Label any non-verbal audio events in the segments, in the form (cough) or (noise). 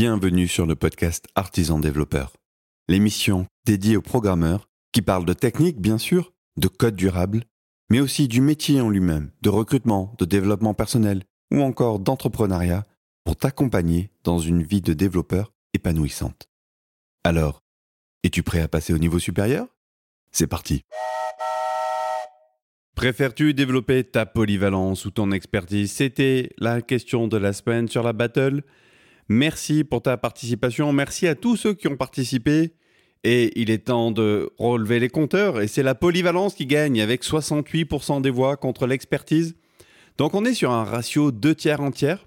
Bienvenue sur le podcast Artisan Développeur, l'émission dédiée aux programmeurs qui parlent de technique, bien sûr, de code durable, mais aussi du métier en lui-même, de recrutement, de développement personnel ou encore d'entrepreneuriat pour t'accompagner dans une vie de développeur épanouissante. Alors, es-tu prêt à passer au niveau supérieur? C'est parti Préfères-tu développer ta polyvalence ou ton expertise? C'était la question de la semaine sur la battle. Merci pour ta participation. Merci à tous ceux qui ont participé. Et il est temps de relever les compteurs. Et c'est la polyvalence qui gagne avec 68% des voix contre l'expertise. Donc on est sur un ratio 2 tiers en tiers.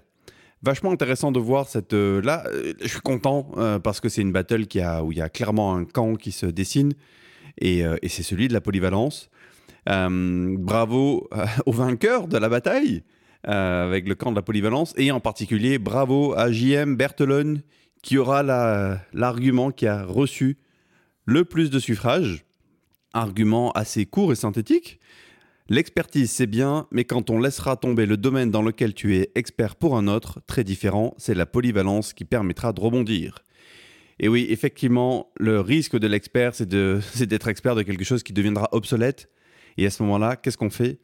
Vachement intéressant de voir cette... Euh, là, euh, je suis content euh, parce que c'est une battle qui où il y a clairement un camp qui se dessine. Et, c'est celui de la polyvalence. Bravo aux vainqueurs de la bataille euh, avec le camp de la polyvalence et en particulier bravo à JM Berthelon qui aura l'argument qui a reçu le plus de suffrages. Argument assez court et synthétique. L'expertise, c'est bien, mais quand on laissera tomber le domaine dans lequel tu es expert pour un autre, très différent, c'est la polyvalence qui permettra de rebondir. Et oui, effectivement, le risque de l'expert, c'est (laughs) d'être expert de quelque chose qui deviendra obsolète et à ce moment-là, qu'est-ce qu'on fait?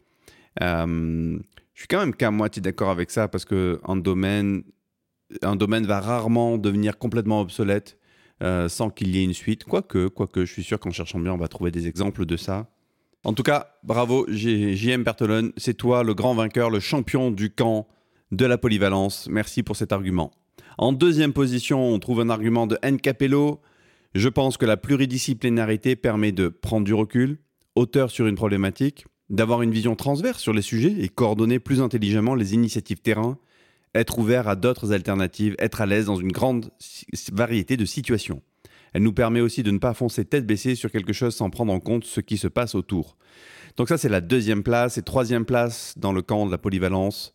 Euh, Je suis quand même qu'à moitié d'accord avec ça parce qu'un domaine, un domaine va rarement devenir complètement obsolète euh, sans qu'il y ait une suite. Quoique, quoique, je suis sûr qu'en cherchant bien, on va trouver des exemples de ça. En tout cas, bravo JM Bertolone, c'est toi le grand vainqueur, le champion du camp de la polyvalence. Merci pour cet argument. En deuxième position, on trouve un argument de N. Capello. Je pense que la pluridisciplinarité permet de prendre du recul, auteur sur une problématique, d'avoir une vision transverse sur les sujets et coordonner plus intelligemment les initiatives terrain, être ouvert à d'autres alternatives, être à l'aise dans une grande variété de situations. Elle nous permet aussi de ne pas foncer tête baissée sur quelque chose sans prendre en compte ce qui se passe autour. Donc ça c'est la deuxième place et troisième place dans le camp de la polyvalence.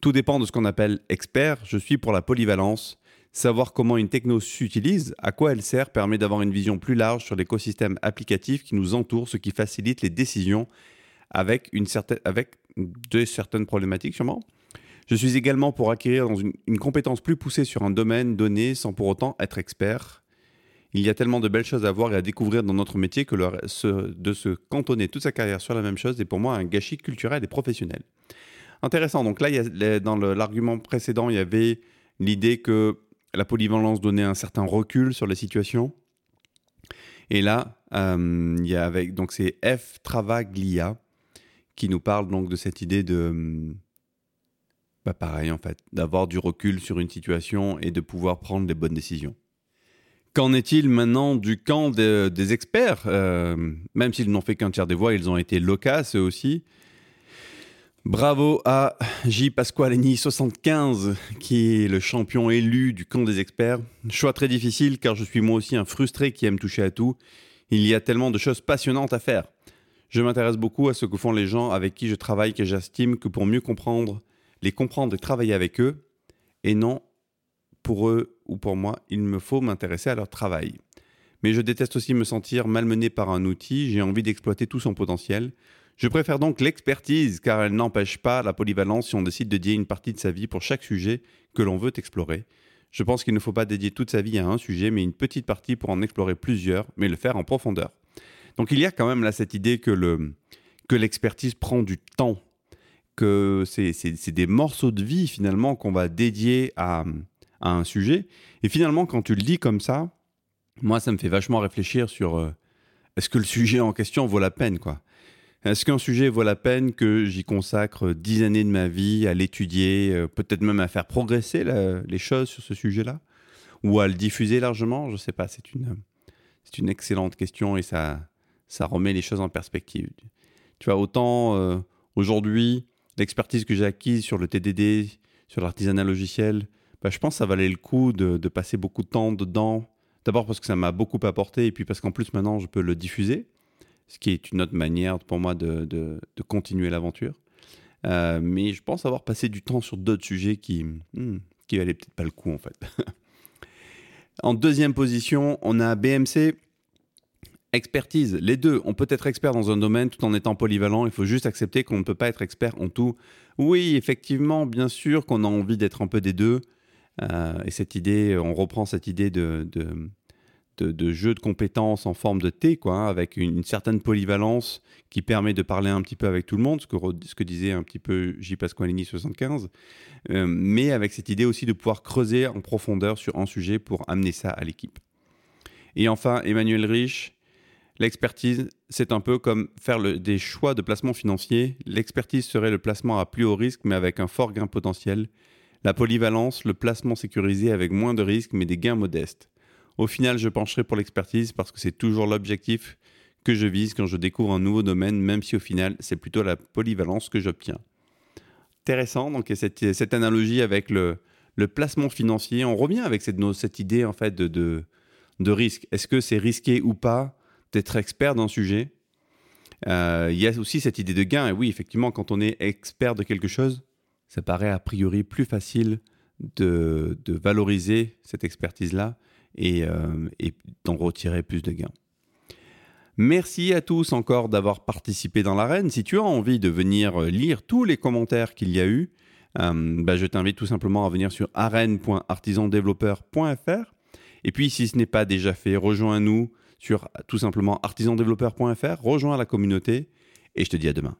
Tout dépend de ce qu'on appelle expert. Je suis pour la polyvalence. Savoir comment une techno s'utilise, à quoi elle sert, permet d'avoir une vision plus large sur l'écosystème applicatif qui nous entoure, ce qui facilite les décisions avec, une certaine, avec de certaines problématiques sûrement. Je suis également pour acquérir une, compétence plus poussée sur un domaine donné sans pour autant être expert. Il y a tellement de belles choses à voir et à découvrir dans notre métier que de se cantonner toute sa carrière sur la même chose est pour moi un gâchis culturel et professionnel. Intéressant. Donc là, dans l'argument précédent, il y avait l'idée que la polyvalence donnait un certain recul sur la situation. Et là, euh, il y a avec donc c'est F Travaglia qui nous parle donc de cette idée de bah pareil en fait, d'avoir du recul sur une situation et de pouvoir prendre les bonnes décisions. Qu'en est-il maintenant du camp des experts? Euh, Même s'ils n'ont fait qu'un tiers des voix, ils ont été loquaces eux aussi. Bravo à J. Pasqualini 75 qui est le champion élu du camp des experts. Choix très difficile car je suis moi aussi un frustré qui aime toucher à tout. Il y a tellement de choses passionnantes à faire. Je m'intéresse beaucoup à ce que font les gens avec qui je travaille que j'estime que pour mieux comprendre, les comprendre et travailler avec eux, et non pour eux ou pour moi, il me faut m'intéresser à leur travail. Mais je déteste aussi me sentir malmené par un outil, j'ai envie d'exploiter tout son potentiel. Je préfère donc l'expertise car elle n'empêche pas la polyvalence si on décide de dédier une partie de sa vie pour chaque sujet que l'on veut explorer. Je pense qu'il ne faut pas dédier toute sa vie à un sujet, mais une petite partie pour en explorer plusieurs, mais le faire en profondeur. Donc il y a quand même là cette idée que, le, que l'expertise prend du temps, que c'est, des morceaux de vie finalement qu'on va dédier à, à, un sujet. Et finalement, quand tu le dis comme ça, moi ça me fait vachement réfléchir sur euh, est-ce que le sujet en question vaut la peine quoi? Est-ce qu'un sujet vaut la peine que j'y consacre dix années de ma vie à l'étudier, euh, peut-être même à faire progresser les choses sur ce sujet-là? Ou à le diffuser largement? Je ne sais pas, c'est une, c'est une excellente question et ça, ça remet les choses en perspective. Tu vois, autant euh, aujourd'hui, l'expertise que j'ai acquise sur le TDD, sur l'artisanat logiciel, bah, je pense que ça valait le coup de, passer beaucoup de temps dedans. D'abord parce que ça m'a beaucoup apporté et puis parce qu'en plus maintenant je peux le diffuser ce qui est une autre manière pour moi de, de, continuer l'aventure. Euh, mais je pense avoir passé du temps sur d'autres sujets qui, hmm, qui valaient peut-être pas le coup en fait. (laughs) en deuxième position, on a BMC. Expertise, les deux. On peut être expert dans un domaine tout en étant polyvalent. Il faut juste accepter qu'on ne peut pas être expert en tout. Oui, effectivement, bien sûr qu'on a envie d'être un peu des deux. et cette idée, on reprend cette idée de, de, jeu de compétences en forme de T, quoi, hein, avec une, certaine polyvalence qui permet de parler un petit peu avec tout le monde, ce que, ce que disait un petit peu J. Pasqualini 75, euh, mais avec cette idée aussi de pouvoir creuser en profondeur sur un sujet pour amener ça à l'équipe. Et enfin, Emmanuel Rich, l'expertise, c'est un peu comme faire des choix de placement financier. L'expertise serait le placement à plus haut risque, mais avec un fort gain potentiel. La polyvalence, le placement sécurisé avec moins de risques, mais des gains modestes. Au final, je pencherai pour l'expertise parce que c'est toujours l'objectif que je vise quand je découvre un nouveau domaine, même si au final, c'est plutôt la polyvalence que j'obtiens. Intéressant, donc cette, analogie avec le, placement financier, on revient avec cette, idée en fait de risque. Est-ce que c'est risqué ou pas? D'être expert d'un sujet euh, Il y a aussi cette idée de gain. Et oui, effectivement, quand on est expert de quelque chose, ça paraît a priori plus facile de, de valoriser cette expertise-là euh, et, d'en retirer plus de gains. Merci à tous encore d'avoir participé dans l'arène. Si tu as envie de venir lire tous les commentaires qu'il y a eu, euh, bah, je t'invite tout simplement à venir sur arène.artisandéveloppeur.fr. Et puis, si ce n'est pas déjà fait, rejoins-nous sur tout simplement artisandéveloppeur.fr, rejoins la communauté et je te dis à demain.